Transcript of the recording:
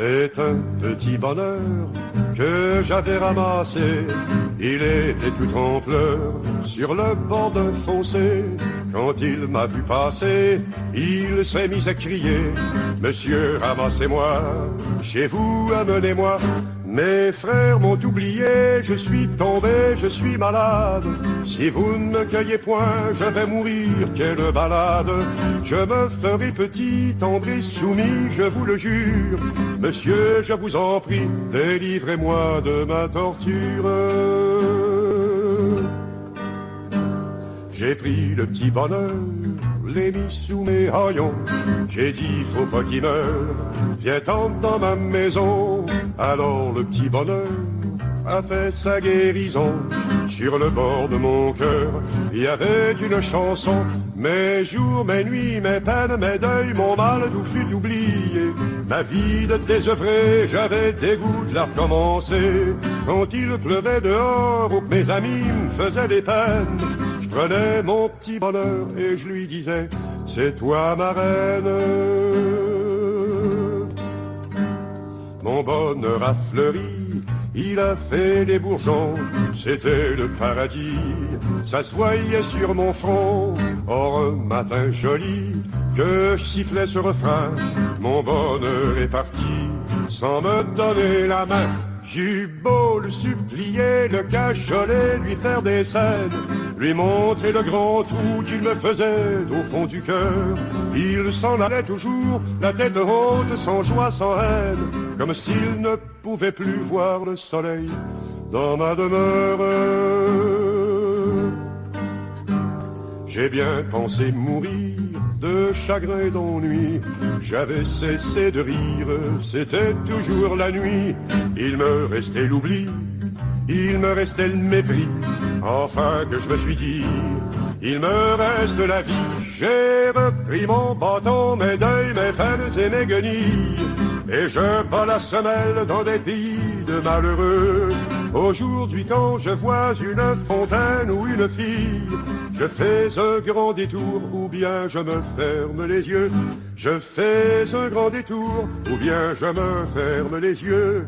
C'est un petit bonheur que j'avais ramassé. Il était tout en pleurs sur le bord d'un fossé. Quand il m'a vu passer, il s'est mis à crier Monsieur, ramassez-moi, chez vous, amenez-moi. Mes frères m'ont oublié, je suis tombé, je suis malade. Si vous ne me cueillez point, je vais mourir, quelle balade. Je me ferai petit, tendre soumis, je vous le jure. Monsieur, je vous en prie, délivrez-moi de ma torture. J'ai pris le petit bonheur, l'ai mis sous mes haillons. J'ai dit, faut pas qu'il meure, viens dans ma maison. Alors le petit bonheur a fait sa guérison. Sur le bord de mon cœur, il y avait une chanson. Mes jours, mes nuits, mes peines, mes deuils, mon mal, tout fut oublié. Ma vie de désœuvré, j'avais dégoût de la recommencer. Quand il pleuvait dehors, ou mes amis me faisaient des peines, je prenais mon petit bonheur et je lui disais, c'est toi ma reine. Mon bonheur a fleuri, il a fait des bourgeons, c'était le paradis, ça se voyait sur mon front. Or un matin joli, que je sifflais ce refrain, mon bonheur est parti, sans me donner la main. J'eus beau le supplier, le cajoler, lui faire des scènes, lui montrer le grand trou qu'il me faisait au fond du cœur. Il s'en allait toujours, la tête haute, sans joie, sans haine, comme s'il ne pouvait plus voir le soleil dans ma demeure. J'ai bien pensé mourir de chagrin et d'ennui. J'avais cessé de rire, c'était toujours la nuit. Il me restait l'oubli, il me restait le mépris. Enfin que je me suis dit, il me reste la vie. J'ai repris mon bâton, mes deuils, mes peines et mes guenilles. Et je bats la semelle dans des pays de malheureux. Aujourd'hui quand je vois une fontaine ou une fille, je fais un grand détour ou bien je me ferme les yeux. Je fais un grand détour ou bien je me ferme les yeux.